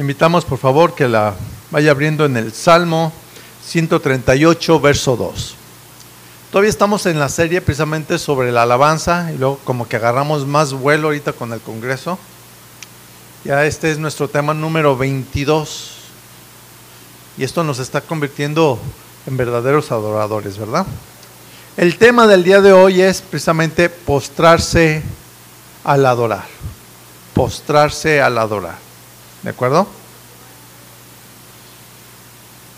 Invitamos por favor que la vaya abriendo en el Salmo 138, verso 2. Todavía estamos en la serie precisamente sobre la alabanza y luego como que agarramos más vuelo ahorita con el Congreso. Ya este es nuestro tema número 22. Y esto nos está convirtiendo en verdaderos adoradores, ¿verdad? El tema del día de hoy es precisamente postrarse al adorar. Postrarse al adorar. ¿De acuerdo?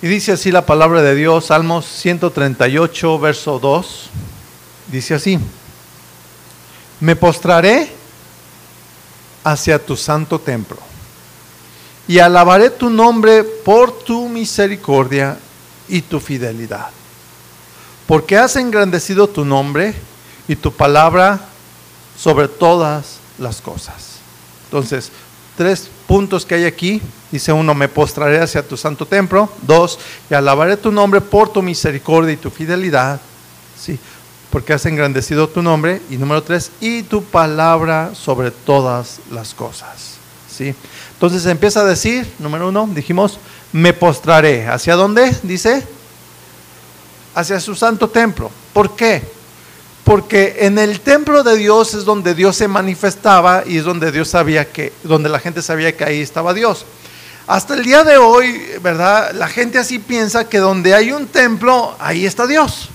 Y dice así la palabra de Dios, Salmos 138, verso 2. Dice así, me postraré hacia tu santo templo y alabaré tu nombre por tu misericordia y tu fidelidad. Porque has engrandecido tu nombre y tu palabra sobre todas las cosas. Entonces, tres puntos que hay aquí. Dice uno, me postraré hacia tu santo templo. Dos, y alabaré tu nombre por tu misericordia y tu fidelidad. Sí, porque has engrandecido tu nombre. Y número tres, y tu palabra sobre todas las cosas. Sí. Entonces empieza a decir, número uno, dijimos, me postraré. ¿Hacia dónde? Dice, hacia su santo templo. ¿Por qué? Porque en el templo de Dios es donde Dios se manifestaba y es donde Dios sabía que, donde la gente sabía que ahí estaba Dios. Hasta el día de hoy, ¿verdad? La gente así piensa que donde hay un templo, ahí está Dios.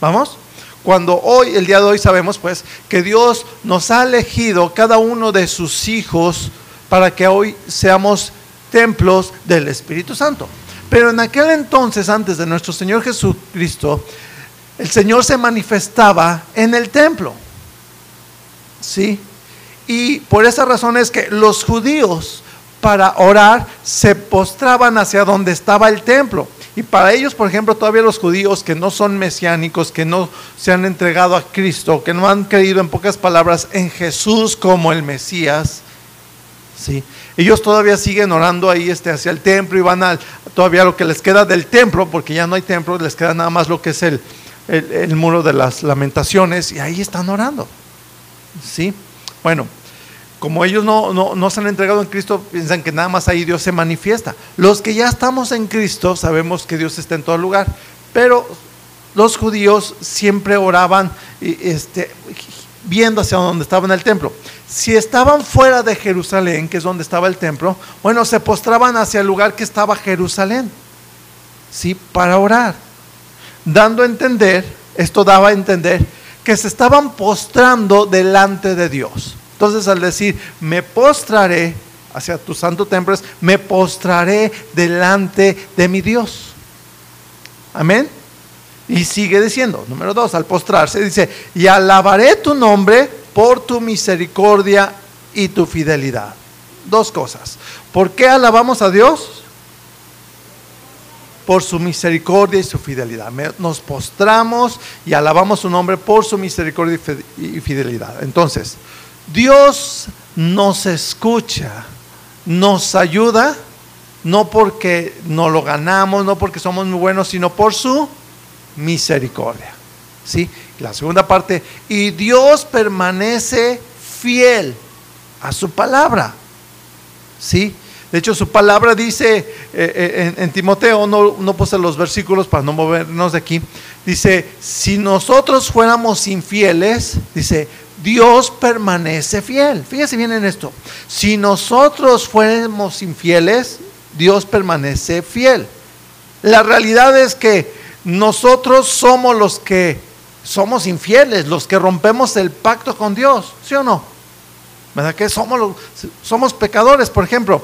¿Vamos? Cuando hoy, el día de hoy sabemos pues que Dios nos ha elegido cada uno de sus hijos para que hoy seamos templos del Espíritu Santo. Pero en aquel entonces, antes de nuestro Señor Jesucristo, el Señor se manifestaba en el templo. ¿Sí? Y por esa razón es que los judíos para orar se postraban hacia donde estaba el templo. Y para ellos, por ejemplo, todavía los judíos que no son mesiánicos, que no se han entregado a Cristo, que no han creído en pocas palabras en Jesús como el Mesías, ¿sí? Ellos todavía siguen orando ahí este, hacia el templo y van a todavía lo que les queda del templo, porque ya no hay templo, les queda nada más lo que es el, el, muro de las lamentaciones y ahí están orando. ¿Sí? Bueno, como ellos no, no, se han entregado en Cristo, piensan que nada más ahí Dios se manifiesta. Los que ya estamos en Cristo sabemos que Dios está en todo lugar, pero los judíos siempre oraban este, viendo hacia donde estaba en el templo. Si estaban fuera de Jerusalén, que es donde estaba el templo, bueno, se postraban hacia el lugar que estaba Jerusalén, ¿sí? Para orar dando a entender, esto daba a entender, que se estaban postrando delante de Dios. Entonces al decir, me postraré hacia tu santo templo, me postraré delante de mi Dios. Amén. Y sigue diciendo, número dos, al postrarse, dice, y alabaré tu nombre por tu misericordia y tu fidelidad. Dos cosas. ¿Por qué alabamos a Dios? Por su misericordia y su fidelidad. Nos postramos y alabamos su nombre por su misericordia y fidelidad. Entonces, Dios nos escucha, nos ayuda, no porque no lo ganamos, no porque somos muy buenos, sino por su misericordia. ¿Sí? La segunda parte, y Dios permanece fiel a su palabra. ¿Sí? De hecho, su palabra dice eh, eh, en, Timoteo, no, no puse los versículos para no movernos de aquí, dice, si nosotros fuéramos infieles, dice, Dios permanece fiel. Fíjese bien en esto. Si nosotros fuéramos infieles, Dios permanece fiel. La realidad es que nosotros somos los que somos infieles, los que rompemos el pacto con Dios, ¿sí o no? ¿Verdad que somos, somos pecadores? Por ejemplo,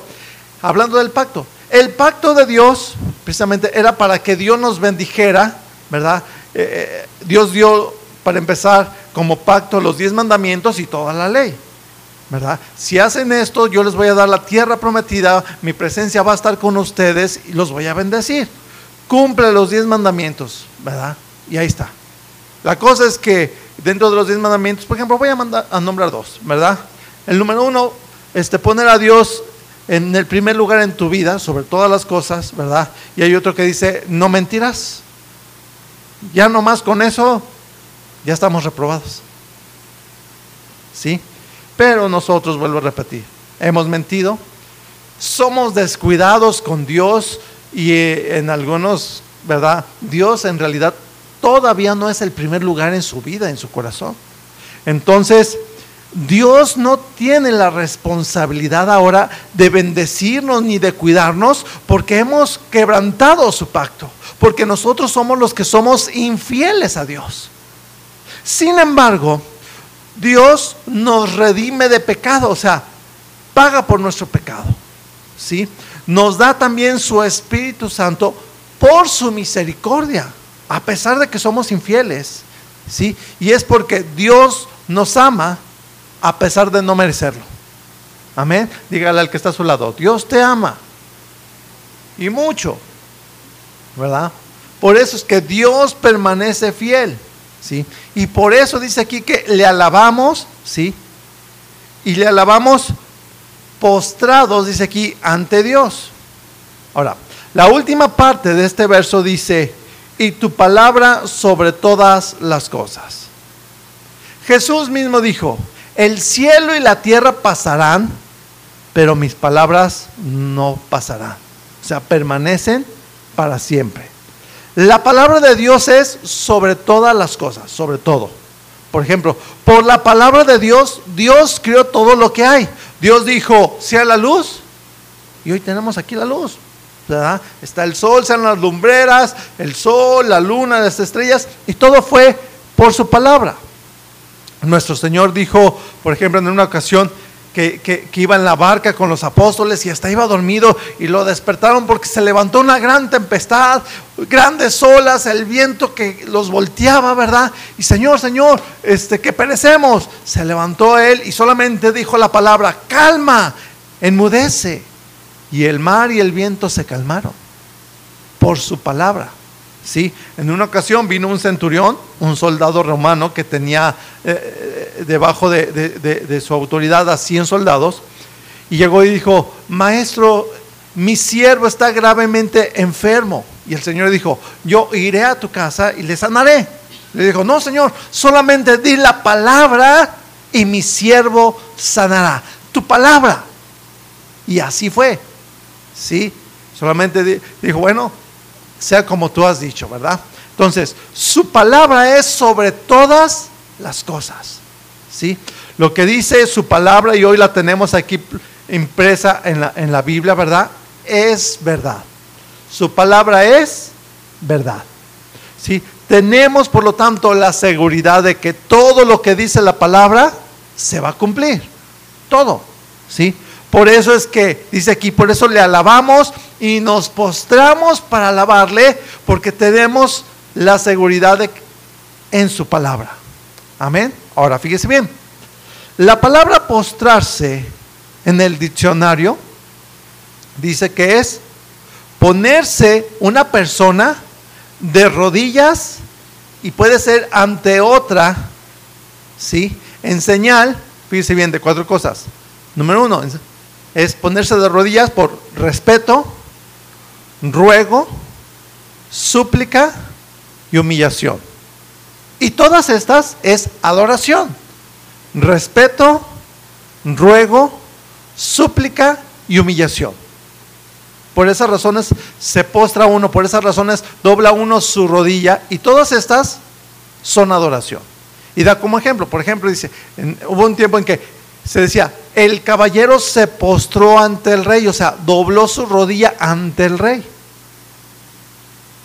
hablando del pacto. El pacto de Dios, precisamente, era para que Dios nos bendijera, ¿verdad? Eh, eh, Dios dio, para empezar, como pacto los diez mandamientos y toda la ley, ¿verdad? Si hacen esto, yo les voy a dar la tierra prometida, mi presencia va a estar con ustedes y los voy a bendecir. Cumple los diez mandamientos, ¿verdad? Y ahí está. La cosa es que dentro de los diez mandamientos, por ejemplo, voy a, mandar, a nombrar dos, ¿verdad? El número uno, este, poner a Dios en el primer lugar en tu vida, sobre todas las cosas, ¿verdad? Y hay otro que dice, no mentirás. Ya nomás con eso, ya estamos reprobados. ¿Sí? Pero nosotros, vuelvo a repetir, hemos mentido somos descuidados con Dios y eh, en algunos, ¿verdad? Dios en realidad todavía no es el primer lugar en su vida, en su corazón. Entonces, Dios no tiene la responsabilidad ahora de bendecirnos ni de cuidarnos porque hemos quebrantado su pacto, porque nosotros somos los que somos infieles a Dios. Sin embargo, Dios nos redime de pecado, o sea, paga por nuestro pecado. ¿Sí? Nos da también su Espíritu Santo por su misericordia, a pesar de que somos infieles. ¿Sí? Y es porque Dios nos ama a pesar de no merecerlo. Amén. Dígale al que está a su lado, Dios te ama. Y mucho. ¿Verdad? Por eso es que Dios permanece fiel. ¿Sí? Y por eso dice aquí que le alabamos, ¿sí? Y le alabamos postrados, dice aquí, ante Dios. Ahora, la última parte de este verso dice, y tu palabra sobre todas las cosas. Jesús mismo dijo, el cielo y la tierra pasarán, pero mis palabras no pasarán. O sea, permanecen para siempre. La palabra de Dios es sobre todas las cosas, sobre todo. Por ejemplo, por la palabra de Dios, Dios creó todo lo que hay. Dios dijo, sea la luz, y hoy tenemos aquí la luz. Está el sol, sean las lumbreras, el sol, la luna, las estrellas, y todo fue por su palabra. Nuestro Señor dijo, por ejemplo, en una ocasión, que, iba en la barca con los apóstoles y hasta iba dormido y lo despertaron porque se levantó una gran tempestad, grandes olas, el viento que los volteaba, ¿verdad? Y Señor, Señor, este, que perecemos. Se levantó él y solamente dijo la palabra, calma, enmudece. Y el mar y el viento se calmaron por su palabra. ¿Sí? En una ocasión vino un centurión, un soldado romano que tenía eh, eh, debajo de, su autoridad a 100 soldados, y llegó y dijo, maestro, mi siervo está gravemente enfermo. Y el Señor dijo, yo iré a tu casa y le sanaré. Le dijo, no, Señor, solamente di la palabra y mi siervo sanará. Tu palabra. Y así fue. ¿Sí? Solamente dijo, bueno, sea como tú has dicho, ¿verdad? Entonces, su palabra es sobre todas las cosas. ¿Sí? Lo que dice su palabra, y hoy la tenemos aquí impresa en la, en la Biblia, ¿verdad? Es verdad. Su palabra es verdad. ¿Sí? Tenemos, por lo tanto, la seguridad de que todo lo que dice la palabra se va a cumplir. Todo. ¿Sí? Por eso es que dice aquí, por eso le alabamos y nos postramos para alabarle, porque tenemos la seguridad en su palabra. Amén. Ahora fíjese bien, la palabra postrarse en el diccionario dice que es ponerse una persona de rodillas y puede ser ante otra, ¿sí? En señal, fíjese bien, de cuatro cosas. Número uno, es ponerse de rodillas por respeto, ruego, súplica y humillación. Y todas estas es adoración, respeto, ruego, súplica y humillación. Por esas razones se postra uno, por esas razones dobla uno su rodilla y todas estas son adoración. Y da como ejemplo, por ejemplo, dice, hubo un tiempo en que se decía, el caballero se postró ante el rey, o sea, dobló su rodilla ante el rey.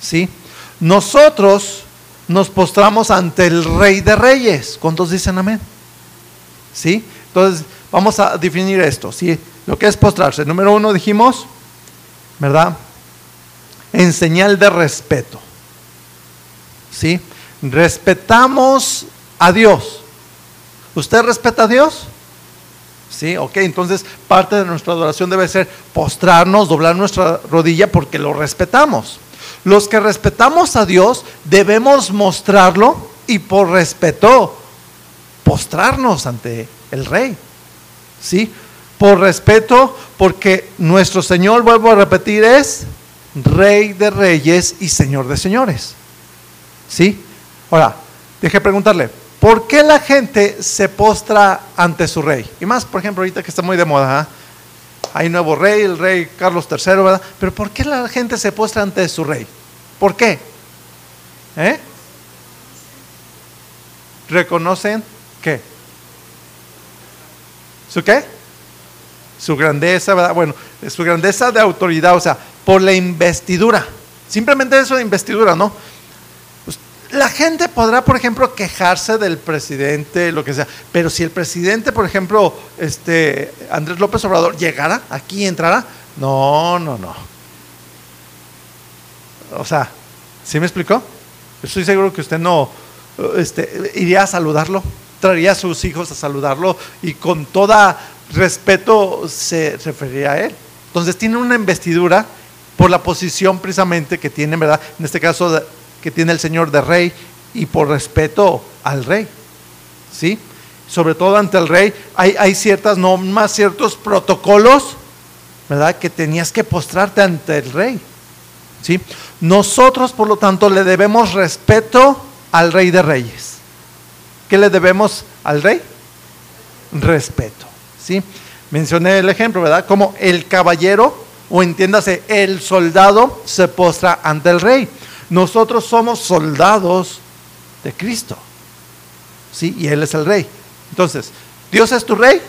¿Sí? Nosotros nos postramos ante el rey de reyes. ¿Cuántos dicen amén? ¿Sí? Entonces, vamos a definir esto, ¿sí? Lo que es postrarse. Número uno dijimos, ¿verdad? En señal de respeto. ¿Sí? Respetamos a Dios. ¿Usted respeta a Dios? ¿Sí? Ok, entonces parte de nuestra adoración debe ser postrarnos, doblar nuestra rodilla porque lo respetamos. Los que respetamos a Dios debemos mostrarlo y por respeto postrarnos ante el rey. ¿Sí? Por respeto, porque nuestro Señor, vuelvo a repetir, es Rey de reyes y Señor de señores. ¿Sí? Ahora, deje preguntarle, ¿Por qué la gente se postra ante su rey? Y más, por ejemplo, ahorita que está muy de moda, ¿ah? hay nuevo rey, el rey Carlos III, ¿verdad? Pero ¿por qué la gente se postra ante su rey? ¿Por qué? ¿Eh? ¿Reconocen qué? ¿Su qué? Su grandeza, ¿verdad? Bueno, su grandeza de autoridad, o sea, por la investidura. Simplemente eso de investidura, ¿no? La gente podrá, por ejemplo, quejarse del presidente, lo que sea, pero si el presidente, por ejemplo, este Andrés López Obrador llegara aquí, entrara, no, no, no. O sea, ¿sí me explicó? Estoy seguro que usted no este, iría a saludarlo, traería a sus hijos a saludarlo y con toda respeto se referiría a él. Entonces tiene una investidura por la posición precisamente que tiene, ¿verdad? En este caso que tiene el Señor de rey y por respeto al rey. ¿Sí? Sobre todo ante el rey hay, ciertas normas, ciertos protocolos, ¿verdad? Que tenías que postrarte ante el rey. ¿Sí? Nosotros, por lo tanto, le debemos respeto al rey de reyes. ¿Qué le debemos al rey? Respeto. ¿Sí? Mencioné el ejemplo, ¿verdad? Como el caballero o entiéndase, el soldado se postra ante el rey. Nosotros somos soldados de Cristo. ¿Sí? Y Él es el rey. Entonces, ¿Dios es tu rey?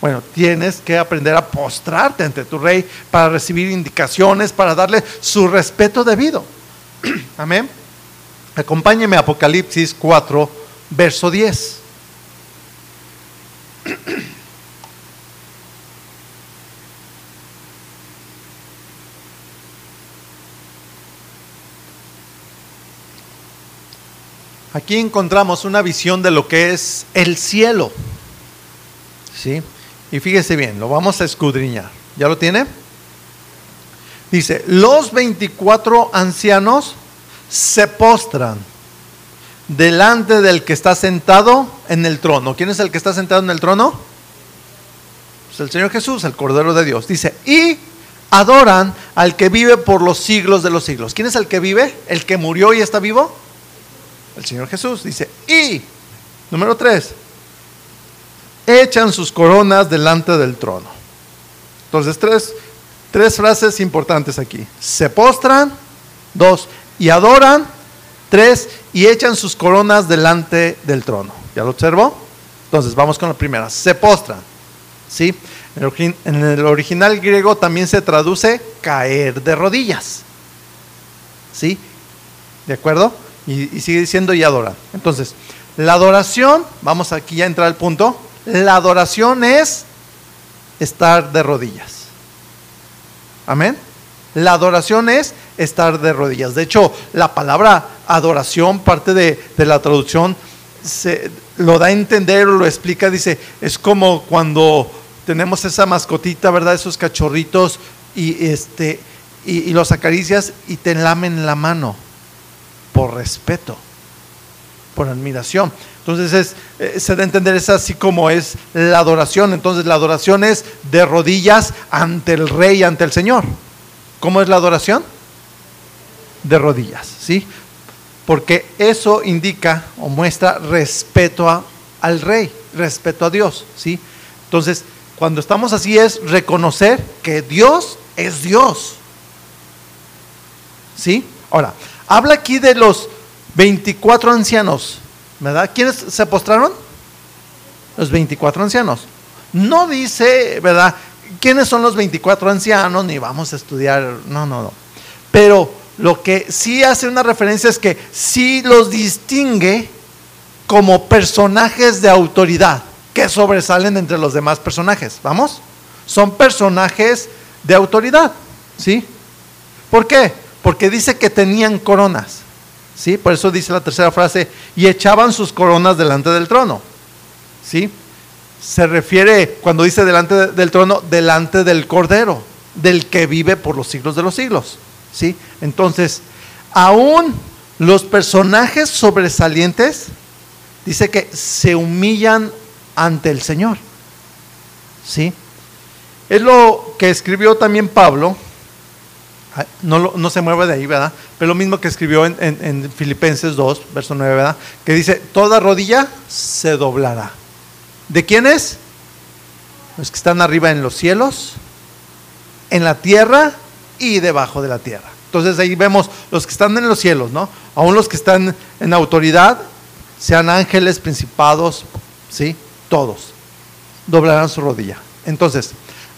Bueno, tienes que aprender a postrarte ante tu rey para recibir indicaciones, para darle su respeto debido. Amén. Acompáñeme a Apocalipsis 4, verso 10. Aquí encontramos una visión de lo que es el cielo. ¿Sí? Y fíjese bien, lo vamos a escudriñar. ¿Ya lo tiene? Dice, los 24 ancianos se postran delante del que está sentado en el trono. ¿Quién es el que está sentado en el trono? Pues el Señor Jesús, el Cordero de Dios. Dice, y adoran al que vive por los siglos de los siglos. ¿Quién es el que vive? ¿El que murió y está vivo? El Señor Jesús. Dice, y, número tres, echan sus coronas delante del trono. Entonces, tres, tres frases importantes aquí. Se postran, dos, y adoran, tres, y echan sus coronas delante del trono. ¿Ya lo observó? Entonces, vamos con la primera. Se postran. ¿Sí? En el original griego también se traduce caer de rodillas. ¿Sí? ¿De acuerdo? Y, sigue diciendo y adora. Entonces, la adoración, vamos aquí a entrar al punto, la adoración es estar de rodillas. Amén. La adoración es estar de rodillas. De hecho, la palabra adoración, parte de, la traducción, se, lo da a entender lo explica, dice, es como cuando tenemos esa mascotita, ¿verdad? Esos cachorritos y, este, y los acaricias y te lamen la mano por respeto, por admiración. Entonces eh, se da a entender es así como es la adoración. Entonces la adoración es de rodillas ante el rey, ante el Señor. ¿Cómo es la adoración? De rodillas, ¿sí? Porque eso indica o muestra respeto al rey, respeto a Dios, ¿sí? Entonces, cuando estamos así es reconocer que Dios es Dios. ¿Sí? Ahora, Habla aquí de los 24 ancianos, ¿verdad? ¿Quiénes se postraron? Los 24 ancianos. No dice, ¿verdad? ¿Quiénes son los 24 ancianos? Ni vamos a estudiar, no, no, no. Pero lo que sí hace una referencia es que sí los distingue como personajes de autoridad que sobresalen entre los demás personajes. ¿Vamos? Son personajes de autoridad, ¿sí? ¿Por qué? Porque dice que tenían coronas. ¿Sí? Por eso dice la tercera frase, y echaban sus coronas delante del trono. ¿Sí? Se refiere, cuando dice delante del trono, delante del Cordero, del que vive por los siglos de los siglos. ¿Sí? Entonces, aún los personajes sobresalientes, dice que se humillan ante el Señor. ¿Sí? Es lo que escribió también Pablo no, no, se mueve de ahí, ¿verdad? Pero lo mismo que escribió en, Filipenses 2, verso 9, ¿verdad? Que dice, toda rodilla se doblará. ¿De quién es? los que están arriba en los cielos, en la tierra y debajo de la tierra. Entonces ahí vemos los que están en los cielos, ¿no? Aún los que están en autoridad, sean ángeles, principados, ¿sí? Todos doblarán su rodilla. Entonces,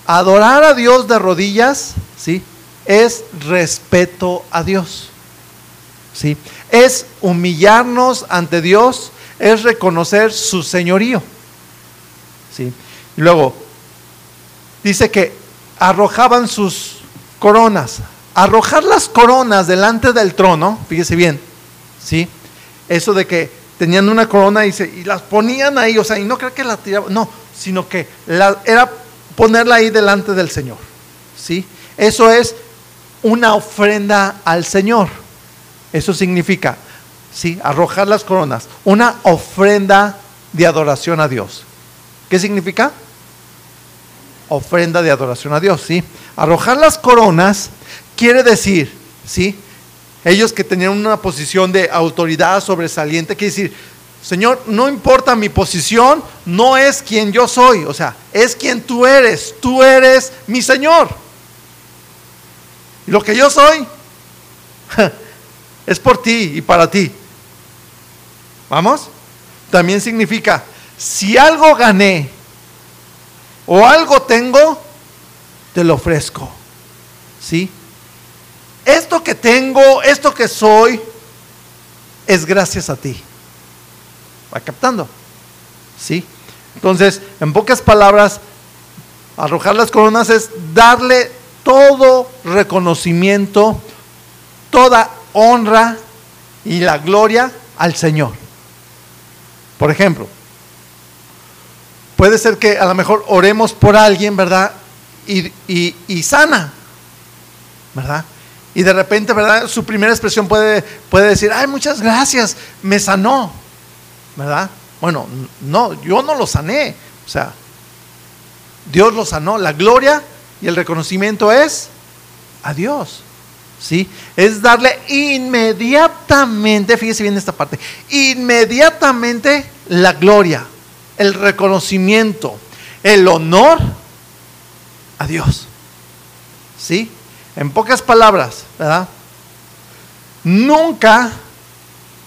adorar a Dios de rodillas, ¿sí? Es respeto a Dios. ¿Sí? Es humillarnos ante Dios, es reconocer su señorío. ¿Sí? Y luego, dice que arrojaban sus coronas. Arrojar las coronas delante del trono, fíjese bien, ¿sí? Eso de que tenían una corona y, las ponían ahí, o sea, y no creo que la tiraban, no, sino que era ponerla ahí delante del Señor, ¿sí? Eso es una ofrenda al Señor. Eso significa, ¿sí? Arrojar las coronas, una ofrenda de adoración a Dios. ¿Qué significa? Ofrenda de adoración a Dios, ¿sí? Arrojar las coronas quiere decir, ¿sí? Ellos que tenían una posición de autoridad sobresaliente, quiere decir, Señor, no importa mi posición, no es quien yo soy, o sea, es quien tú eres, tú eres mi Señor. Y lo que yo soy es por ti y para ti. ¿Vamos? También significa, si algo gané o algo tengo, te lo ofrezco. ¿Sí? Esto que tengo, esto que soy, es gracias a ti. Va captando. ¿Sí? Entonces, en pocas palabras, arrojar las coronas es darle todo reconocimiento, toda honra y la gloria al Señor. Por ejemplo, puede ser que a lo mejor oremos por alguien, ¿verdad? Y, y, sana, ¿verdad? Y de repente, ¿verdad? Su primera expresión puede, puede decir, ay, muchas gracias, me sanó, ¿verdad? Bueno, no, yo no lo sané, o sea, Dios lo sanó, la gloria y el reconocimiento es a Dios. ¿Sí? Es darle inmediatamente, fíjese bien esta parte, inmediatamente la gloria, el reconocimiento, el honor a Dios. ¿Sí? En pocas palabras, ¿verdad? Nunca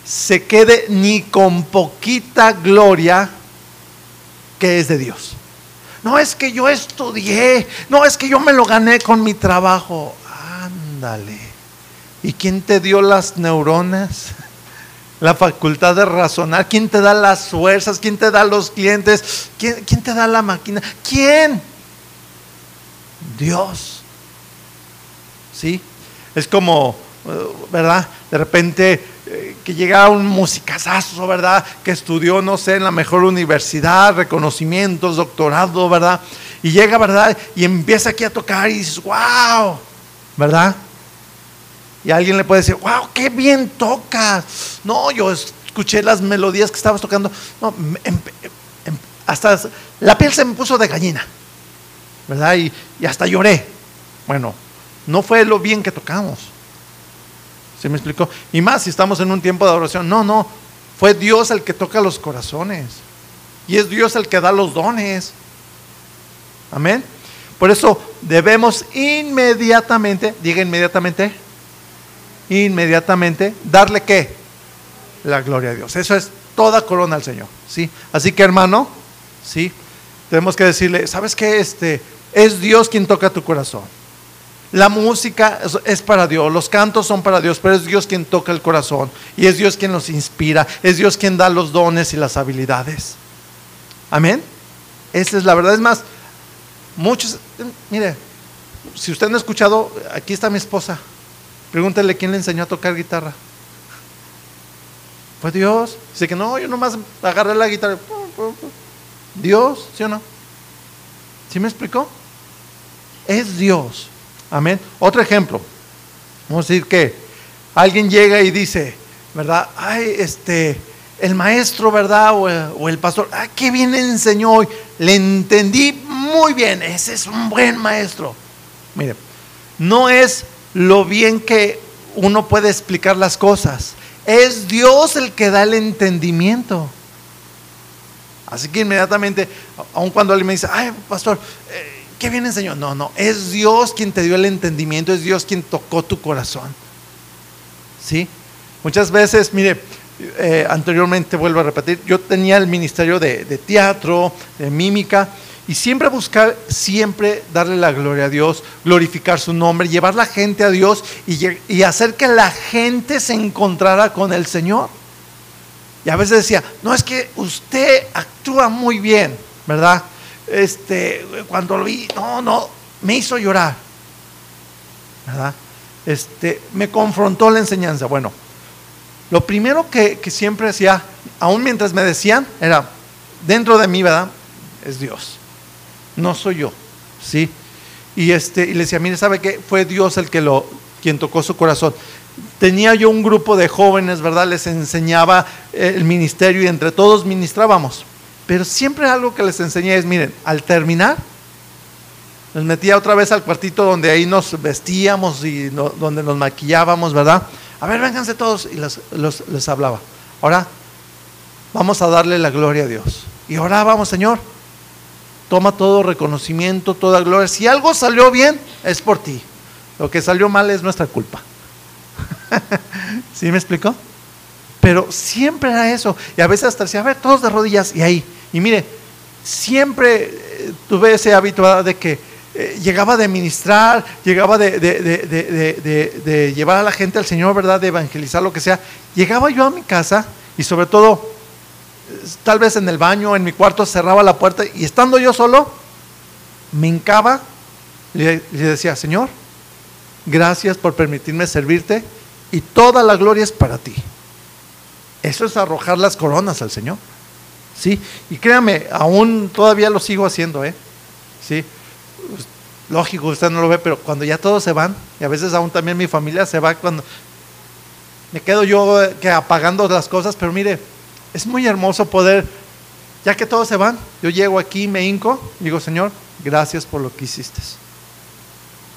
se quede ni con poquita gloria que es de Dios. No es que yo estudié, no es que yo me lo gané con mi trabajo. Ándale. ¿Y quién te dio las neuronas? La facultad de razonar. ¿Quién te da las fuerzas? ¿Quién te da los clientes? ¿Quién, te da la máquina? ¿Quién? Dios. ¿Sí? Es como, eh, ¿verdad? De repente eh, que llega un musicazazo, ¿verdad? Que estudió, no sé, en la mejor universidad, reconocimientos, doctorado, ¿verdad? Y llega, ¿verdad? Y empieza aquí a tocar y dices, wow, ¿verdad? Y alguien le puede decir, wow, qué bien tocas. No, yo escuché las melodías que estabas tocando. No, em, em, hasta la piel se me puso de gallina, ¿verdad? Y hasta lloré. Bueno, no fue lo bien que tocamos. ¿Se me explicó? Y más si estamos en un tiempo de adoración. No, no. Fue Dios el que toca los corazones. Y es Dios el que da los dones. Amén. Por eso debemos inmediatamente, diga inmediatamente, inmediatamente, darle qué? La gloria a Dios. Eso es toda corona al Señor. ¿sí? Así que hermano, ¿sí? tenemos que decirle, ¿sabes qué? Este, es Dios quien toca tu corazón. La música es para Dios, los cantos son para Dios, pero es Dios quien toca el corazón y es Dios quien los inspira, es Dios quien da los dones y las habilidades. Amén. Esa es la verdad. Es más, muchos, mire, si usted no ha escuchado, aquí está mi esposa. Pregúntale quién le enseñó a tocar guitarra. Fue Dios. Dice que no, yo nomás agarré la guitarra. Dios, ¿sí o no? ¿Sí me explicó? Es Dios. Amén. Otro ejemplo. Vamos a decir que alguien llega y dice, ¿verdad? Ay, este, el maestro, ¿verdad? O, el pastor, ah, qué bien enseñó hoy. Le entendí muy bien. Ese es un buen maestro. Mire, no es lo bien que uno puede explicar las cosas. Es Dios el que da el entendimiento. Así que inmediatamente, aun cuando alguien me dice, ay, pastor, eh, ¿qué bien enseñó? No, no, es Dios quien te dio el entendimiento, es Dios quien tocó tu corazón. ¿Sí? Muchas veces, mire, eh, anteriormente vuelvo a repetir, yo tenía el ministerio de, teatro, de mímica, y siempre buscar, siempre darle la gloria a Dios, glorificar su nombre, llevar la gente a Dios y, y hacer que la gente se encontrara con el Señor. Y a veces decía, no es que usted actúa muy bien, ¿verdad? Este, cuando lo vi, no, no, me hizo llorar, ¿verdad? Este, me confrontó la enseñanza. Bueno, lo primero que, siempre hacía, aún mientras me decían, era, dentro de mí, ¿verdad? Es Dios, no soy yo, ¿sí? Y, este, y le decía, mire, ¿sabe qué? Fue Dios el que lo, quien tocó su corazón. Tenía yo un grupo de jóvenes, ¿verdad? Les enseñaba el ministerio y entre todos ministrábamos. Pero siempre algo que les enseñé es, miren, al terminar, nos metía otra vez al cuartito donde ahí nos vestíamos y donde nos maquillábamos, ¿verdad? A ver, vénganse todos. Y les hablaba. Ahora, vamos a darle la gloria a Dios. Y ahora vamos, Señor. Toma todo reconocimiento, toda gloria. Si algo salió bien, es por ti. Lo que salió mal es nuestra culpa. ¿Sí me explicó? Pero siempre era eso. Y a veces hasta decía, a ver, todos de rodillas y ahí. Y mire, siempre eh, tuve ese hábito de que eh, llegaba de ministrar, llegaba de, de, llevar a la gente al Señor, ¿verdad? De evangelizar, lo que sea. Llegaba yo a mi casa y sobre todo, tal vez en el baño, en mi cuarto, cerraba la puerta y estando yo solo, me hincaba le decía, Señor, gracias por permitirme servirte y toda la gloria es para ti. Eso es arrojar las coronas al Señor. ¿Sí? Y créame, aún todavía lo sigo haciendo, ¿eh? ¿Sí? lógico, usted no lo ve, pero cuando ya todos se van, y a veces aún también mi familia se va cuando me quedo yo eh, que apagando las cosas, pero mire, es muy hermoso poder, ya que todos se van, yo llego aquí, me hinco, digo, Señor, gracias por lo que hiciste.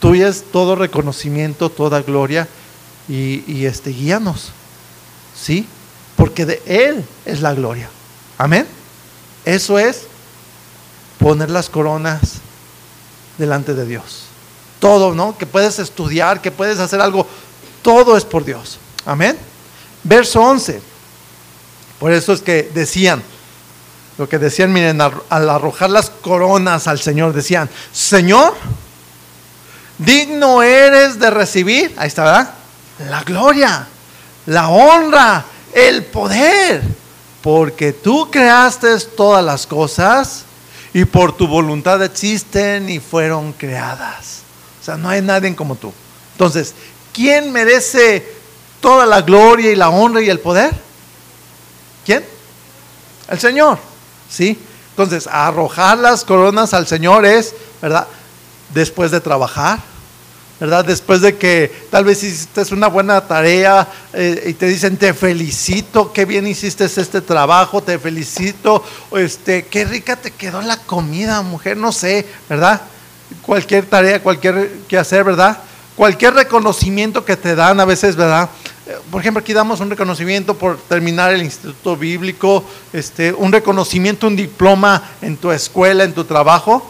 Tuyo es todo reconocimiento, toda gloria, y, y este, guíanos, ¿sí? Porque de Él es la gloria. Amén. Eso es poner las coronas delante de Dios. Todo, ¿no? Que puedes estudiar, que puedes hacer algo, todo es por Dios. Amén. Verso 11. Por eso es que decían, lo que decían, miren, al arrojar las coronas al Señor, decían, Señor, digno eres de recibir, ahí está, ¿verdad? La gloria, la honra, el poder, porque tú creaste todas las cosas y por tu voluntad existen y fueron creadas. O sea, no hay nadie como tú. Entonces, ¿quién merece toda la gloria y la honra y el poder? ¿Quién? El Señor. ¿Sí? Entonces, arrojar las coronas al Señor es, ¿verdad? Después de trabajar, ¿verdad? Después de que tal vez hiciste una buena tarea eh, y te dicen, te felicito, qué bien hiciste este trabajo, te felicito, este, qué rica te quedó la comida, mujer, no sé, ¿verdad? Cualquier tarea, cualquier que hacer, ¿verdad? Cualquier reconocimiento que te dan a veces, ¿verdad? Eh, por ejemplo, aquí damos un reconocimiento por terminar el instituto bíblico, este, un reconocimiento, un diploma en tu escuela, en tu trabajo.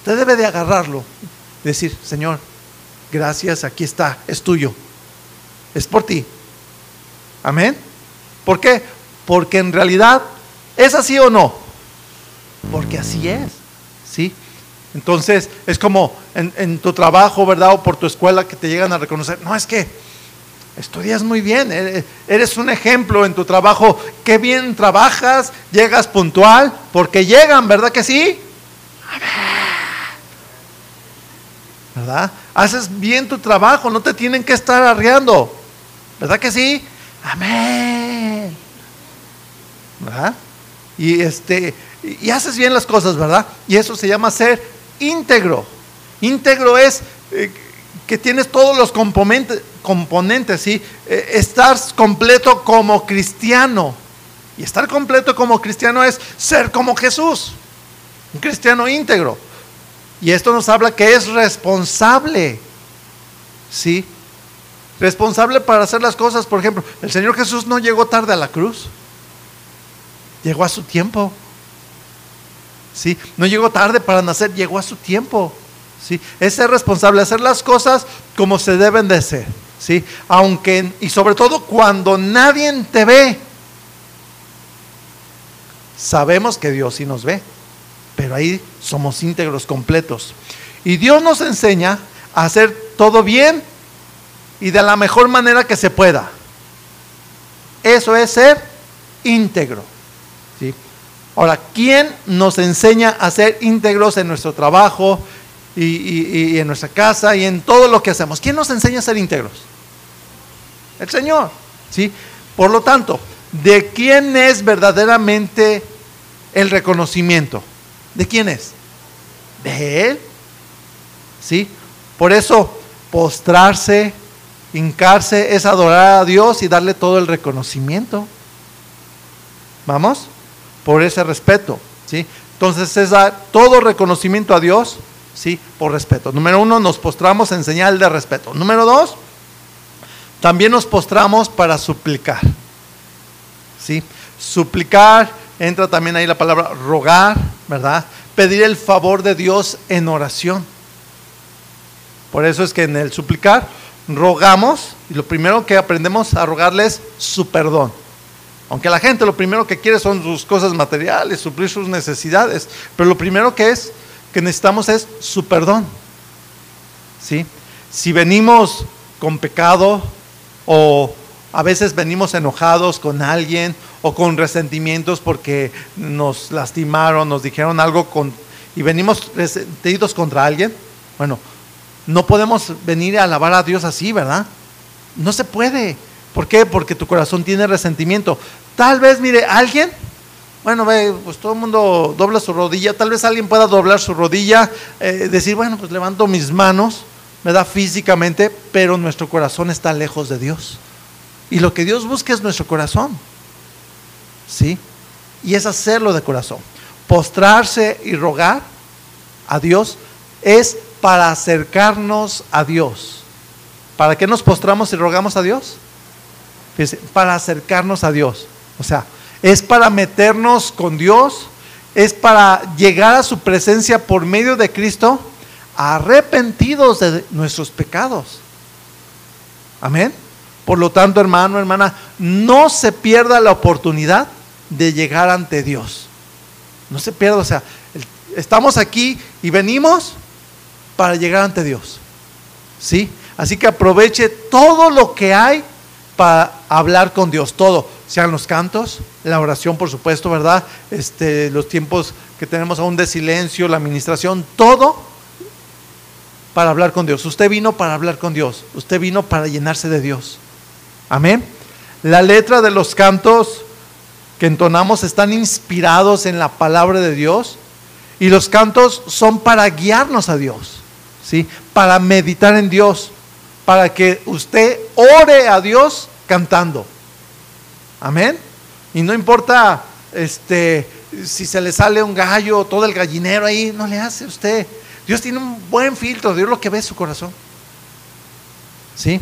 Usted debe de agarrarlo decir, Señor, gracias, aquí está, es tuyo, es por ti. Amén. ¿Por qué? Porque en realidad es así o no. Porque así es. ¿Sí? Entonces es como en, tu trabajo, ¿verdad? O por tu escuela que te llegan a reconocer. No, es que estudias muy bien, eres un ejemplo en tu trabajo. Qué bien trabajas, llegas puntual, porque llegan, ¿verdad que sí? Amén. ¿Verdad? Haces bien tu trabajo, no te tienen que estar arreando, ¿verdad que sí? Amén. ¿Verdad? Y este y haces bien las cosas, ¿verdad? Y eso se llama ser íntegro. Íntegro es eh, que tienes todos los componentes, componentes ¿sí? Eh, estar completo como cristiano. Y estar completo como cristiano es ser como Jesús, un cristiano íntegro. Y esto nos habla que es responsable. ¿Sí? Responsable para hacer las cosas. Por ejemplo, el Señor Jesús no llegó tarde a la cruz. llegó a su tiempo. ¿Sí? No llegó tarde para nacer, llegó a su tiempo. ¿Sí? Es ser responsable, hacer las cosas como se deben de ser. ¿Sí? Aunque, y sobre todo cuando nadie te ve, sabemos que Dios sí nos ve, pero ahí somos íntegros completos. Y Dios nos enseña a hacer todo bien y de la mejor manera que se pueda. Eso es ser íntegro. ¿sí? Ahora, ¿quién nos enseña a ser íntegros en nuestro trabajo y, en nuestra casa y en todo lo que hacemos? ¿Quién nos enseña a ser íntegros? El Señor. ¿sí? Por lo tanto, ¿de quién es verdaderamente el reconocimiento? ¿De quién es? De Él. ¿Sí? Por eso, postrarse, hincarse es adorar a Dios y darle todo el reconocimiento. ¿Vamos? Por ese respeto, ¿sí? Entonces es dar todo reconocimiento a Dios, ¿sí? Por respeto. Número uno, nos postramos en señal de respeto. Número dos, también nos postramos para suplicar, ¿sí? Suplicar, entra también ahí la palabra rogar, ¿verdad? Pedir el favor de Dios en oración. Por eso es que en el suplicar rogamos y lo primero que aprendemos a rogarle es su perdón. Aunque la gente lo primero que quiere son sus cosas materiales, suplir sus necesidades, pero lo primero que es que necesitamos es su perdón. ¿Sí? Si venimos con pecado o a veces venimos enojados con alguien o con resentimientos porque nos lastimaron, nos dijeron algo con, y venimos resentidos contra alguien, bueno, no podemos venir a alabar a Dios así, ¿verdad? No se puede. ¿Por qué? Porque tu corazón tiene resentimiento. Tal vez, mire, alguien, bueno, pues todo el mundo dobla su rodilla, tal vez alguien pueda doblar su rodilla, eh, decir, bueno, pues levanto mis manos, me da físicamente, pero nuestro corazón está lejos de Dios. Y lo que Dios busca es nuestro corazón. ¿Sí? Y es hacerlo de corazón. Postrarse y rogar a Dios es para acercarnos a Dios. ¿Para qué nos postramos y rogamos a Dios? para acercarnos a Dios. O sea, es para meternos con Dios, es para llegar a su presencia por medio de Cristo, arrepentidos de nuestros pecados. Amén. Por lo tanto, hermano, hermana, no se pierda la oportunidad de llegar ante Dios. No se pierda, o sea, estamos aquí y venimos para llegar ante Dios. ¿Sí? Así que aproveche todo lo que hay para hablar con Dios, todo, sean los cantos, la oración, por supuesto, ¿verdad? Este, los tiempos que tenemos aún de silencio, la administración, todo para hablar con Dios. Usted vino para hablar con Dios, usted vino para llenarse de Dios. Amén. La letra de los cantos que entonamos están inspirados en la palabra de Dios y los cantos son para guiarnos a Dios, ¿sí? Para meditar en Dios para que usted ore a Dios cantando. Amén. Y no importa este si se le sale un gallo, todo el gallinero ahí, no le hace usted. Dios tiene un buen filtro, Dios lo que ve es su corazón. ¿Sí?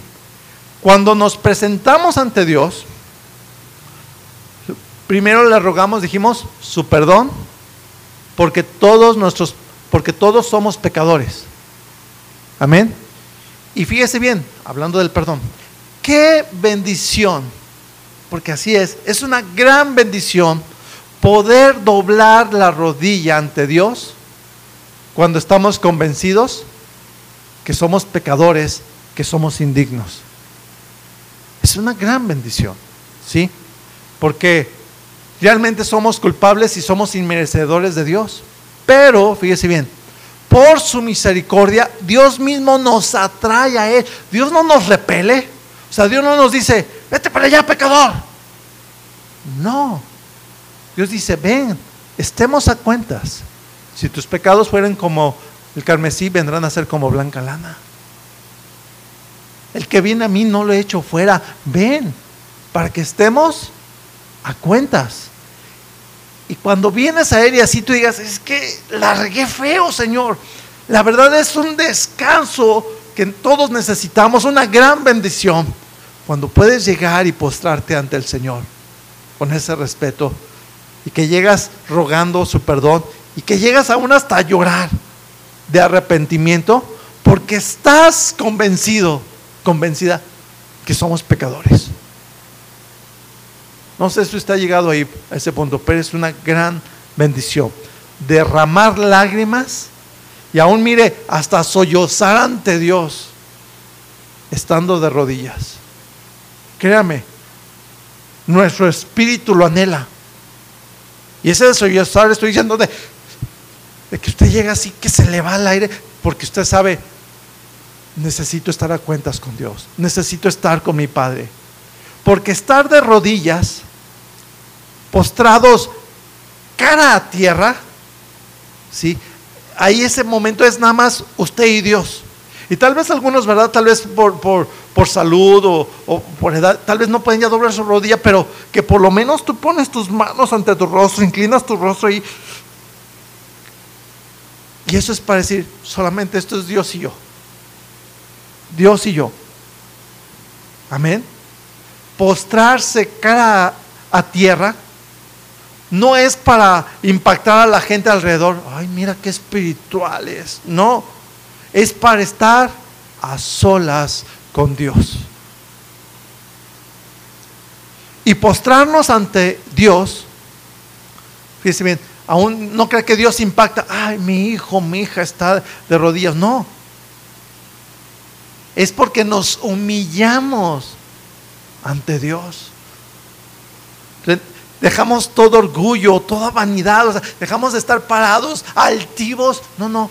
Cuando nos presentamos ante Dios, primero le rogamos, dijimos, su perdón, porque todos nuestros, porque todos somos pecadores. Amén. Y fíjese bien, hablando del perdón, qué bendición, porque así es, es una gran bendición poder doblar la rodilla ante Dios cuando estamos convencidos que somos pecadores, que somos indignos. Es una gran bendición, ¿sí? Porque realmente somos culpables y somos inmerecedores de Dios. Pero, fíjese bien, por su misericordia, Dios mismo nos atrae a Él. Dios no nos repele. O sea, Dios no nos dice, vete para allá, pecador. No. Dios dice, ven, estemos a cuentas. Si tus pecados fueran como el carmesí, vendrán a ser como blanca lana. El que viene a mí no lo he hecho fuera. Ven, para que estemos a cuentas. Y cuando vienes a Él y así tú digas, es que la regué feo, Señor. La verdad es un descanso que todos necesitamos, una gran bendición. Cuando puedes llegar y postrarte ante el Señor con ese respeto y que llegas rogando su perdón y que llegas aún hasta llorar de arrepentimiento porque estás convencido, convencida que somos pecadores. No sé si usted ha llegado ahí a ese punto, pero es una gran bendición. Derramar lágrimas y aún mire, hasta sollozar ante Dios estando de rodillas. Créame, nuestro espíritu lo anhela. Y ese sollozar estoy diciendo de, de que usted llega así que se le va al aire, porque usted sabe, necesito estar a cuentas con Dios, necesito estar con mi Padre. Porque estar de rodillas, postrados cara a tierra, ¿sí? ahí ese momento es nada más usted y Dios. Y tal vez algunos, ¿verdad? Tal vez por, por, salud o, o, por edad, tal vez no pueden ya doblar su rodilla, pero que por lo menos tú pones tus manos ante tu rostro, inclinas tu rostro y... Y eso es para decir, solamente esto es Dios y yo. Dios y yo. Amén. Postrarse cara a tierra no es para impactar a la gente alrededor. Ay, mira qué espirituales. No, es para estar a solas con Dios. Y postrarnos ante Dios, fíjese bien, aún no cree que Dios impacta, ay, mi hijo, mi hija está de rodillas. No, es porque nos humillamos ante Dios. Dejamos todo orgullo, toda vanidad, dejamos de estar parados, altivos. No, no.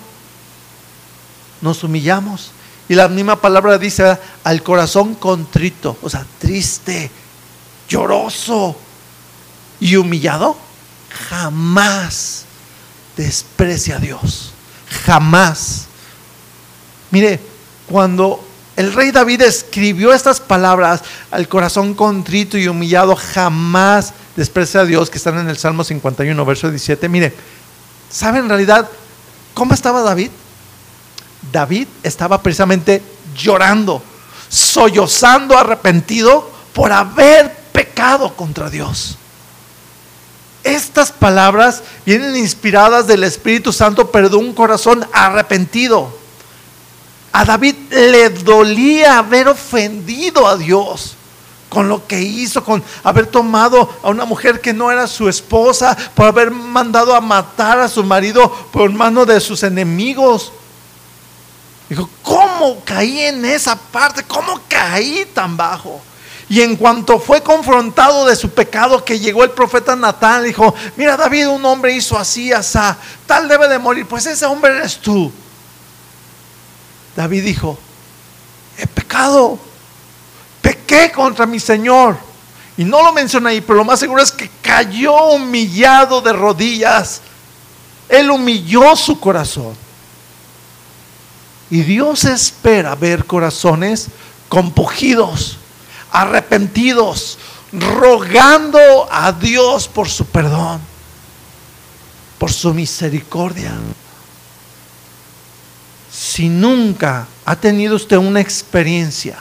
Nos humillamos. Y la misma palabra dice al corazón contrito, o sea, triste, lloroso y humillado, jamás desprecia a Dios. Jamás. Mire, cuando el rey David escribió estas palabras al corazón contrito y humillado, jamás desprecia a Dios, que están en el Salmo 51, verso 17. Mire, ¿sabe en realidad cómo estaba David? David estaba precisamente llorando, sollozando, arrepentido por haber pecado contra Dios. Estas palabras vienen inspiradas del Espíritu Santo, pero de un corazón arrepentido. A David le dolía haber ofendido a Dios con lo que hizo, con haber tomado a una mujer que no era su esposa, por haber mandado a matar a su marido por mano de sus enemigos. Dijo, ¿cómo caí en esa parte? ¿Cómo caí tan bajo? Y en cuanto fue confrontado de su pecado, que llegó el profeta Natán, dijo, mira David, un hombre hizo así, asá, tal debe de morir, pues ese hombre eres tú. David dijo, he pecado, pequé contra mi Señor. Y no lo menciona ahí, pero lo más seguro es que cayó humillado de rodillas. Él humilló su corazón. Y Dios espera ver corazones compugidos, arrepentidos, rogando a Dios por su perdón, por su misericordia. Si nunca ha tenido usted una experiencia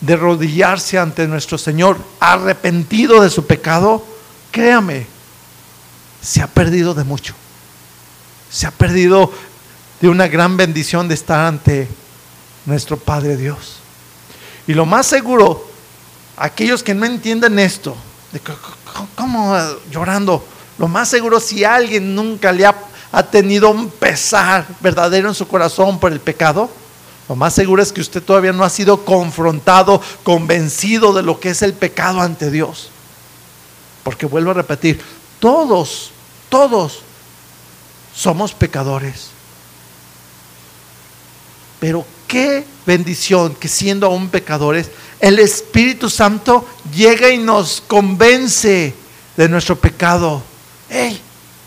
de rodillarse ante nuestro Señor arrepentido de su pecado, créame, se ha perdido de mucho. Se ha perdido de una gran bendición de estar ante nuestro Padre Dios. Y lo más seguro, aquellos que no entienden esto, de cómo llorando, lo más seguro si alguien nunca le ha, ha tenido un pesar verdadero en su corazón por el pecado, lo más seguro es que usted todavía no ha sido confrontado, convencido de lo que es el pecado ante Dios. Porque vuelvo a repetir, todos, todos somos pecadores. Pero qué bendición que siendo aún pecadores, el Espíritu Santo llega y nos convence de nuestro pecado. ¡Ey!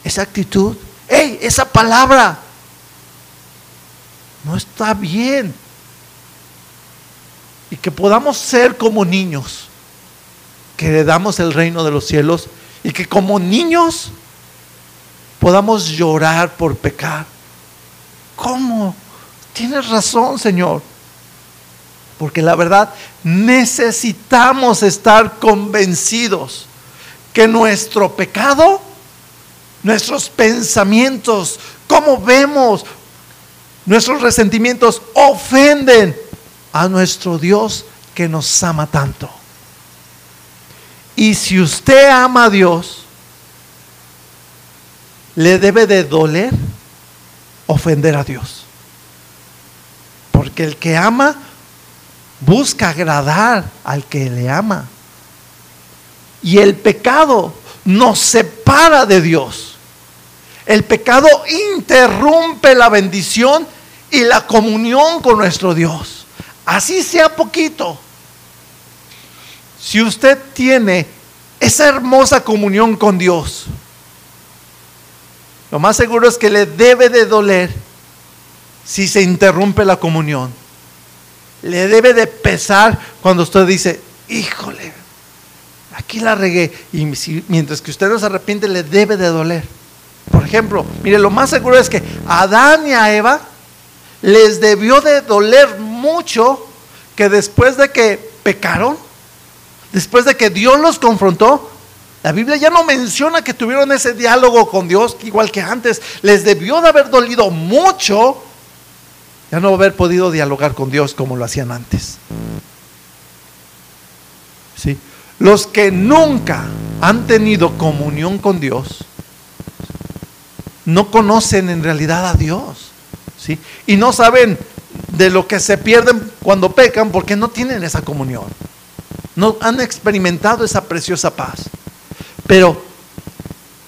Esa actitud, ¡ey! Esa palabra no está bien. Y que podamos ser como niños, que heredamos el reino de los cielos y que como niños podamos llorar por pecar. ¿Cómo? Tienes razón, Señor. Porque la verdad, necesitamos estar convencidos que nuestro pecado nuestros pensamientos, cómo vemos, nuestros resentimientos ofenden a nuestro Dios que nos ama tanto. Y si usted ama a Dios, le debe de doler ofender a Dios. Porque el que ama busca agradar al que le ama. Y el pecado nos separa de Dios. El pecado interrumpe la bendición y la comunión con nuestro Dios. Así sea poquito. Si usted tiene esa hermosa comunión con Dios, lo más seguro es que le debe de doler si se interrumpe la comunión. Le debe de pesar cuando usted dice, híjole, aquí la regué. Y mientras que usted no se arrepiente, le debe de doler. Por ejemplo, mire, lo más seguro es que a Adán y a Eva les debió de doler mucho que después de que pecaron, después de que Dios los confrontó, la Biblia ya no menciona que tuvieron ese diálogo con Dios igual que antes. Les debió de haber dolido mucho ya no haber podido dialogar con Dios como lo hacían antes. Los que nunca han tenido comunión con Dios no conocen en realidad a Dios. ¿sí? Y no saben de lo que se pierden cuando pecan porque no tienen esa comunión. No han experimentado esa preciosa paz. Pero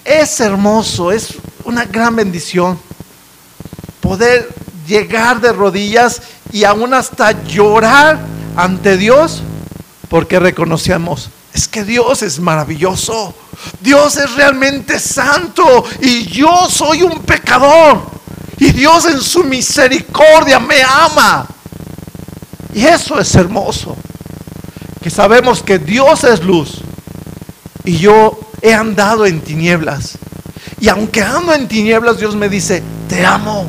es hermoso, es una gran bendición poder llegar de rodillas y aún hasta llorar ante Dios porque reconocemos, es que Dios es maravilloso, Dios es realmente santo. Y yo soy un pecador. Y Dios en su misericordia me ama. Y eso es hermoso, que sabemos que Dios es luz. Y yo he andado en tinieblas. Y aunque ando en tinieblas, Dios me dice, te amo.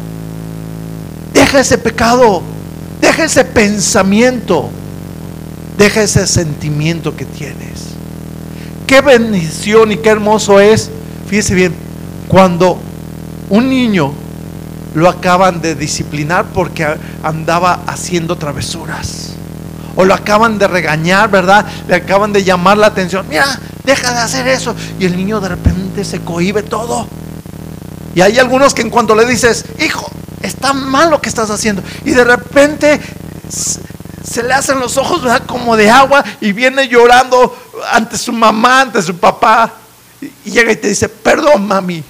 Deja ese pecado, deja ese pensamiento, deja ese sentimiento que tienes. Qué bendición y qué hermoso es, fíjese bien, cuando un niño lo acaban de disciplinar porque andaba haciendo travesuras. O lo acaban de regañar, ¿verdad? Le acaban de llamar la atención. Mira, deja de hacer eso. Y el niño de repente se cohibe todo. Y hay algunos que en cuanto le dices, hijo, está mal lo que estás haciendo. Y de repente se le hacen los ojos como de agua y viene llorando ante su mamá, ante su papá. Y llega y te dice, perdón mami,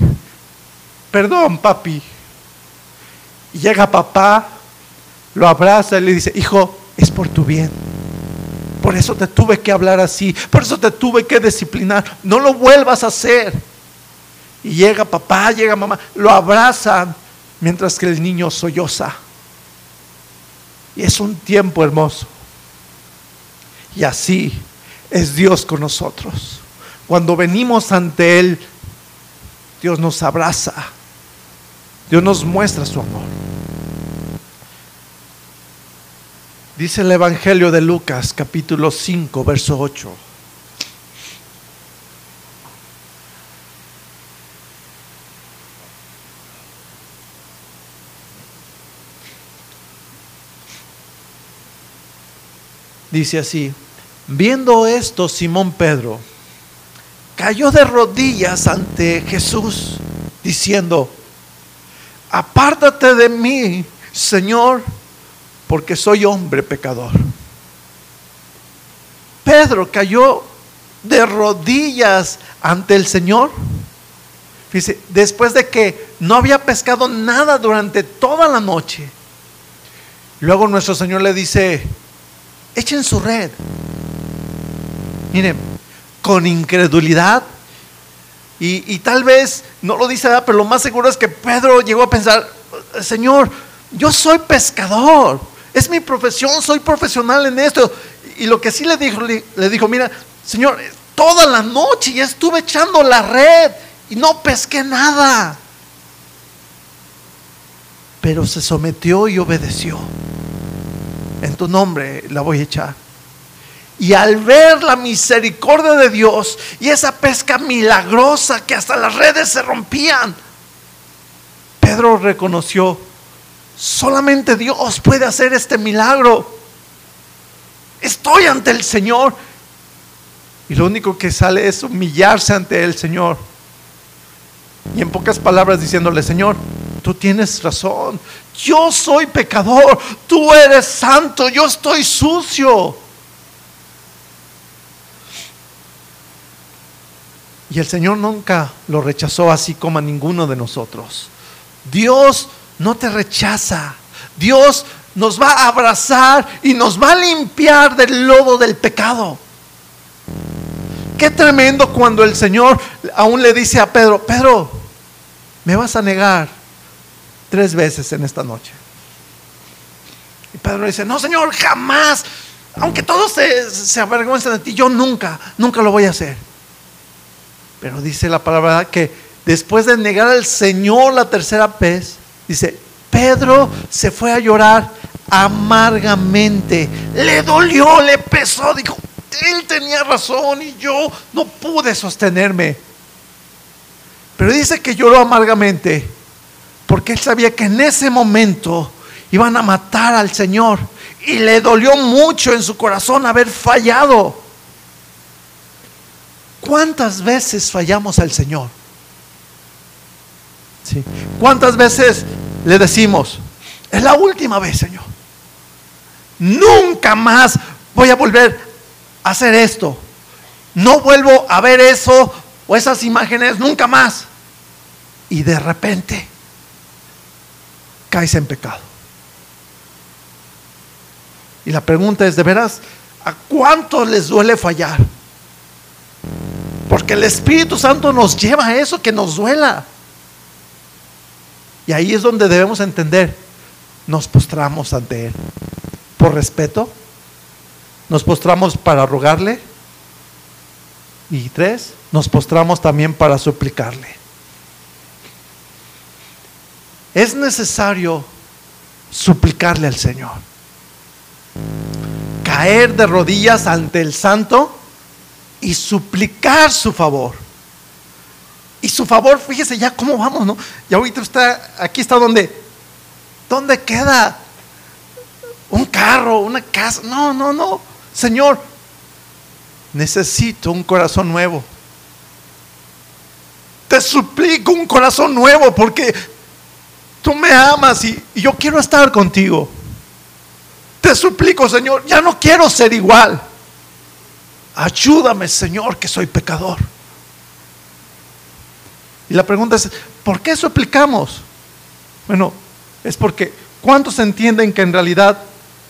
perdón papi. Y llega papá, lo abraza y le dice, hijo, es por tu bien. Por eso te tuve que hablar así, por eso te tuve que disciplinar. No lo vuelvas a hacer. Y llega papá, llega mamá, lo abrazan mientras que el niño solloza. Y es un tiempo hermoso. Y así es Dios con nosotros. Cuando venimos ante Él, Dios nos abraza. Dios nos muestra su amor. Dice el Evangelio de Lucas capítulo 5, verso 8. Dice así, viendo esto Simón Pedro cayó de rodillas ante Jesús diciendo, apártate de mí, Señor, porque soy hombre pecador. Pedro cayó de rodillas ante el Señor. Dice, después de que no había pescado nada durante toda la noche. Luego nuestro Señor le dice, echen su red. Miren, con incredulidad. Y, tal vez no lo dice, pero lo más seguro es que Pedro llegó a pensar, Señor, yo soy pescador, es mi profesión, soy profesional en esto. Y lo que sí le dijo, le dijo, mira, Señor, toda la noche ya estuve echando la red y no pesqué nada. Pero se sometió y obedeció en tu nombre la voy a echar. Y al ver la misericordia de Dios y esa pesca milagrosa que hasta las redes se rompían, Pedro reconoció, solamente Dios puede hacer este milagro. Estoy ante el Señor. Y lo único que sale es humillarse ante el Señor. Y en pocas palabras diciéndole, Señor, tú tienes razón. Yo soy pecador. Tú eres santo. Yo estoy sucio. Y el Señor nunca lo rechazó así como a ninguno de nosotros. Dios no te rechaza. Dios nos va a abrazar y nos va a limpiar del lodo del pecado. Qué tremendo cuando el Señor aún le dice a Pedro, Pedro, me vas a negar tres veces en esta noche. Y Pedro dice, no Señor, jamás, aunque todos se, se avergüencen de ti, yo nunca, nunca lo voy a hacer. Pero dice la palabra que después de negar al Señor la tercera vez, dice, Pedro se fue a llorar amargamente. Le dolió, le pesó, dijo, él tenía razón y yo no pude sostenerme. Pero dice que lloró amargamente porque él sabía que en ese momento iban a matar al Señor y le dolió mucho en su corazón haber fallado. ¿Cuántas veces fallamos al Señor? ¿Cuántas veces le decimos, es la última vez, Señor? Nunca más voy a volver a hacer esto. No vuelvo a ver eso o esas imágenes nunca más. Y de repente caes en pecado. Y la pregunta es, ¿de veras a cuántos les duele fallar? Porque el Espíritu Santo nos lleva a eso, que nos duela. Y ahí es donde debemos entender, nos postramos ante Él. Por respeto, nos postramos para rogarle. Y tres, nos postramos también para suplicarle. Es necesario suplicarle al Señor. Caer de rodillas ante el Santo y suplicar su favor. Y su favor, fíjese ya cómo vamos, ¿no? Y ahorita está, aquí está donde, ¿dónde queda un carro, una casa? No, no, no. Señor, necesito un corazón nuevo. Te suplico un corazón nuevo porque tú me amas y, yo quiero estar contigo. Te suplico, Señor, ya no quiero ser igual. Ayúdame, Señor, que soy pecador. Y la pregunta es, ¿por qué suplicamos? Bueno, es porque ¿cuántos entienden que en realidad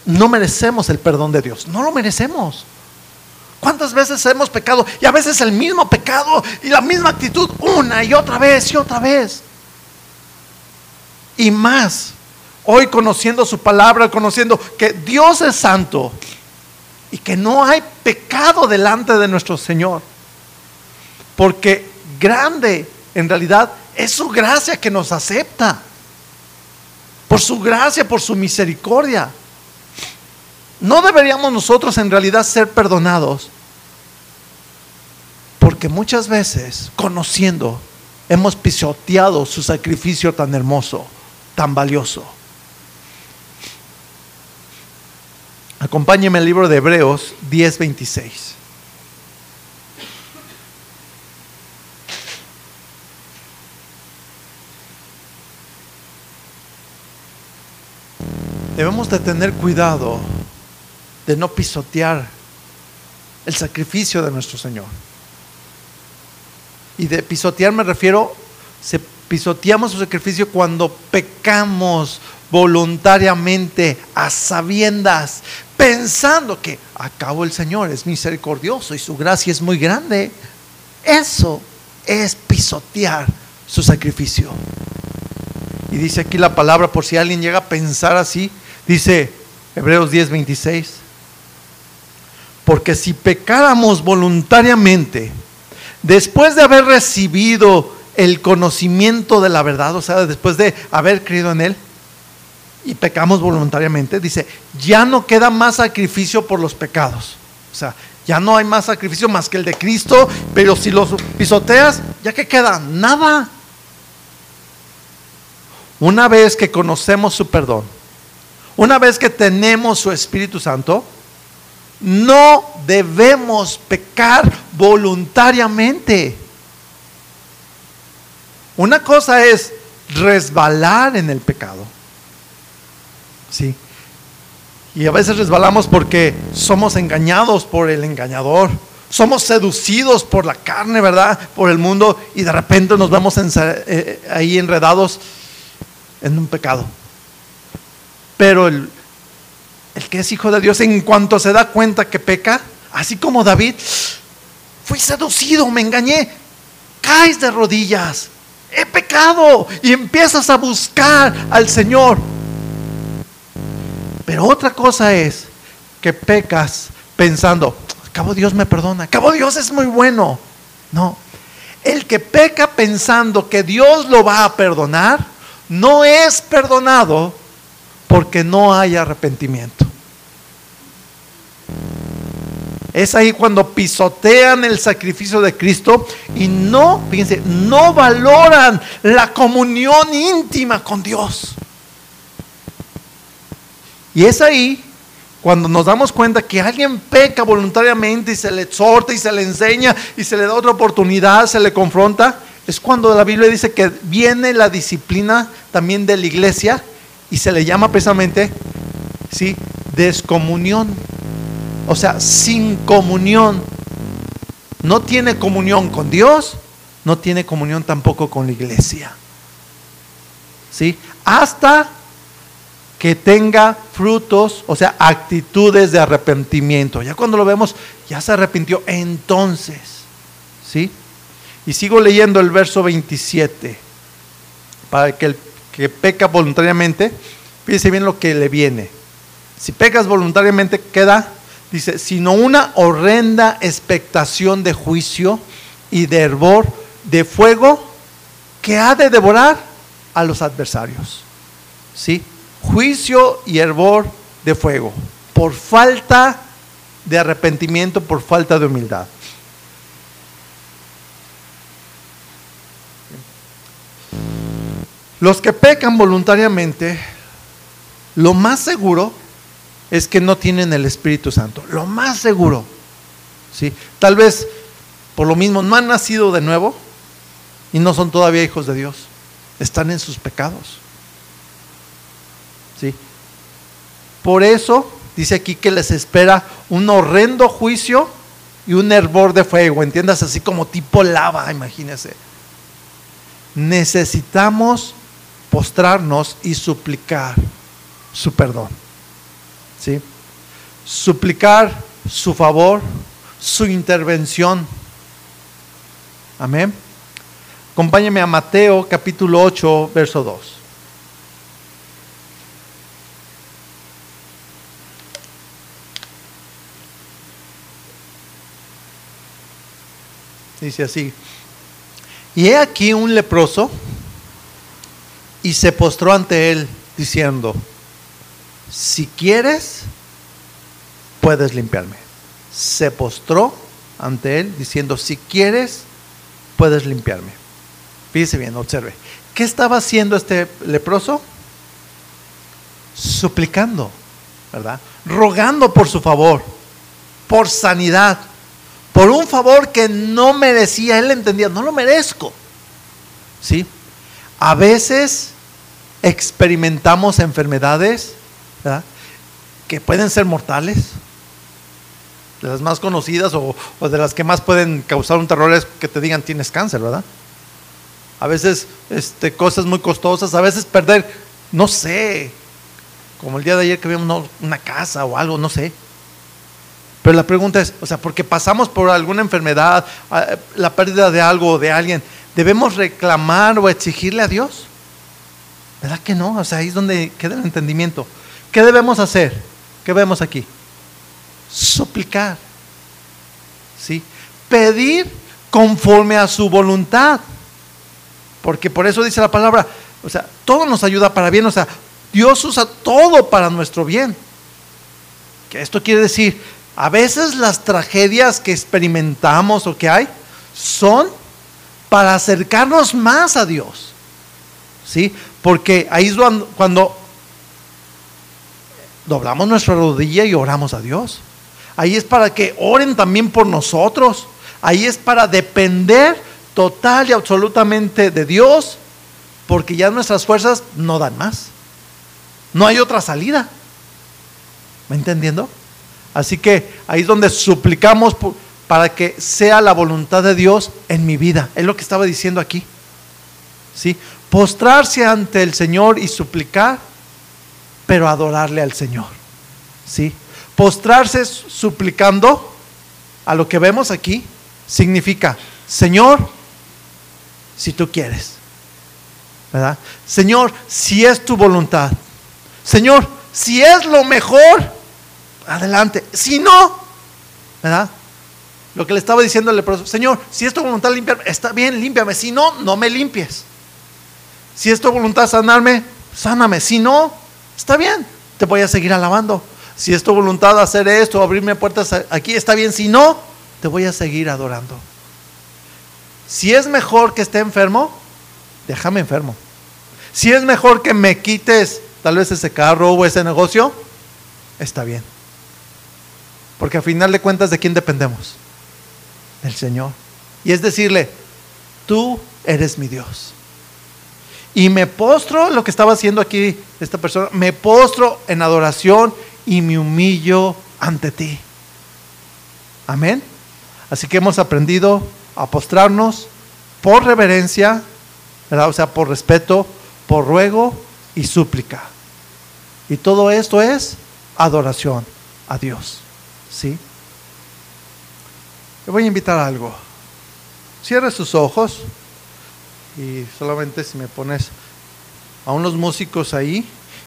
no merecemos el perdón de Dios? No lo merecemos. ¿Cuántas veces hemos pecado? Y a veces el mismo pecado y la misma actitud una y otra vez y otra vez. Y más, hoy conociendo su palabra, conociendo que Dios es santo, y que no hay pecado delante de nuestro Señor. Porque grande en realidad es su gracia que nos acepta. Por su gracia, por su misericordia. No deberíamos nosotros en realidad ser perdonados. Porque muchas veces, conociendo, hemos pisoteado su sacrificio tan hermoso, tan valioso. Acompáñeme al libro de Hebreos 10:26. Debemos de tener cuidado de no pisotear el sacrificio de nuestro Señor. Y de pisotear me refiero, se pisoteamos su sacrificio cuando pecamos voluntariamente, a sabiendas, pensando que acabo el Señor es misericordioso y su gracia es muy grande. Eso es pisotear su sacrificio. Y dice aquí la palabra, por si alguien llega a pensar así, dice Hebreos 10, 26. Porque si pecáramos voluntariamente, después de haber recibido el conocimiento de la verdad, o sea, después de haber creído en Él, y pecamos voluntariamente, dice, ya no queda más sacrificio por los pecados. O sea, ya no hay más sacrificio más que el de Cristo, pero si los pisoteas, ¿ya que queda? Nada. Una vez que conocemos su perdón, una vez que tenemos su Espíritu Santo, no debemos pecar voluntariamente. Una cosa es resbalar en el pecado. Sí. Y a veces resbalamos porque somos engañados por el engañador. Somos seducidos por la carne, ¿verdad? Por el mundo y de repente nos vemos eh, ahí enredados en un pecado. Pero el, el que es hijo de Dios, en cuanto se da cuenta que peca, así como David, fui seducido, me engañé, caes de rodillas, he pecado y empiezas a buscar al Señor. Pero otra cosa es que pecas pensando, cabo Dios me perdona, cabo Dios es muy bueno. No, el que peca pensando que Dios lo va a perdonar, no es perdonado porque no hay arrepentimiento. Es ahí cuando pisotean el sacrificio de Cristo y no, fíjense, no valoran la comunión íntima con Dios. Y es ahí cuando nos damos cuenta que alguien peca voluntariamente y se le exhorta y se le enseña y se le da otra oportunidad, se le confronta, es cuando la Biblia dice que viene la disciplina también de la iglesia y se le llama precisamente, ¿sí? Descomunión. O sea, sin comunión. No tiene comunión con Dios, no tiene comunión tampoco con la iglesia. ¿Sí? Hasta que tenga frutos, o sea, actitudes de arrepentimiento. Ya cuando lo vemos, ya se arrepintió. Entonces, ¿sí? Y sigo leyendo el verso 27, para que el que peca voluntariamente, fíjese bien lo que le viene. Si pecas voluntariamente, queda, dice, sino una horrenda expectación de juicio y de hervor de fuego que ha de devorar a los adversarios. ¿Sí? Juicio y hervor de fuego, por falta de arrepentimiento, por falta de humildad. Los que pecan voluntariamente, lo más seguro es que no tienen el Espíritu Santo. Lo más seguro. ¿sí? Tal vez por lo mismo no han nacido de nuevo y no son todavía hijos de Dios. Están en sus pecados. ¿sí? Por eso dice aquí que les espera un horrendo juicio y un hervor de fuego. Entiendas así como tipo lava, imagínese. Necesitamos postrarnos y suplicar su perdón. ¿Sí? Suplicar su favor, su intervención. Amén. Acompáñeme a Mateo capítulo 8, verso 2. Dice así. Y he aquí un leproso y se postró ante él diciendo, si quieres, puedes limpiarme. Se postró ante él diciendo, si quieres, puedes limpiarme. Fíjese bien, observe. ¿Qué estaba haciendo este leproso? Suplicando, ¿verdad? Rogando por su favor, por sanidad, por un favor que no merecía. Él entendía, no lo merezco. ¿Sí? A veces experimentamos enfermedades que pueden ser mortales, de las más conocidas o, de las que más pueden causar un terror es que te digan tienes cáncer, ¿verdad? A veces este, cosas muy costosas, a veces perder, no sé, como el día de ayer que vimos una casa o algo, no sé. Pero la pregunta es, o sea, porque pasamos por alguna enfermedad, la pérdida de algo o de alguien, ¿debemos reclamar o exigirle a Dios? ¿Verdad que no? O sea, ahí es donde queda el entendimiento. ¿Qué debemos hacer? ¿Qué vemos aquí? Suplicar. ¿Sí? Pedir conforme a su voluntad. Porque por eso dice la palabra, o sea, todo nos ayuda para bien, o sea, Dios usa todo para nuestro bien. Que esto quiere decir A veces las tragedias que experimentamos o que hay son para acercarnos más a Dios. ¿Sí? Porque ahí es cuando doblamos nuestra rodilla y oramos a Dios. Ahí es para que oren también por nosotros. Ahí es para depender total y absolutamente de Dios, porque ya nuestras fuerzas no dan más. No hay otra salida. ¿Me entendiendo? Así que ahí es donde suplicamos para que sea la voluntad de Dios en mi vida. Es lo que estaba diciendo aquí. ¿Sí? Postrarse ante el Señor y suplicar, pero adorarle al Señor. ¿Sí? Postrarse suplicando a lo que vemos aquí significa, Señor, si tú quieres. ¿Verdad? Señor, si es tu voluntad. Señor, si es lo mejor, adelante. Si no, ¿verdad? Lo que le estaba diciendo al leproso, Señor, si es tu voluntad limpiarme, está bien, límpiame. Si no, no me limpies. Si es tu voluntad sanarme, sáname. Si no, está bien, te voy a seguir alabando. Si es tu voluntad hacer esto, abrirme puertas aquí, está bien. Si no, te voy a seguir adorando. Si es mejor que esté enfermo, déjame enfermo. Si es mejor que me quites tal vez ese carro o ese negocio, está bien. Porque al final de cuentas, ¿de quién dependemos? Del Señor. Y es decirle, tú eres mi Dios. Y me postro, lo que estaba haciendo aquí esta persona, me postro en adoración y me humillo ante ti. Amén. Así que hemos aprendido a postrarnos por reverencia, o sea, por respeto, por ruego y súplica. Y todo esto es adoración a Dios. ¿Sí? Le voy a invitar a algo. Cierre sus ojos y solamente si me pones a unos músicos ahí.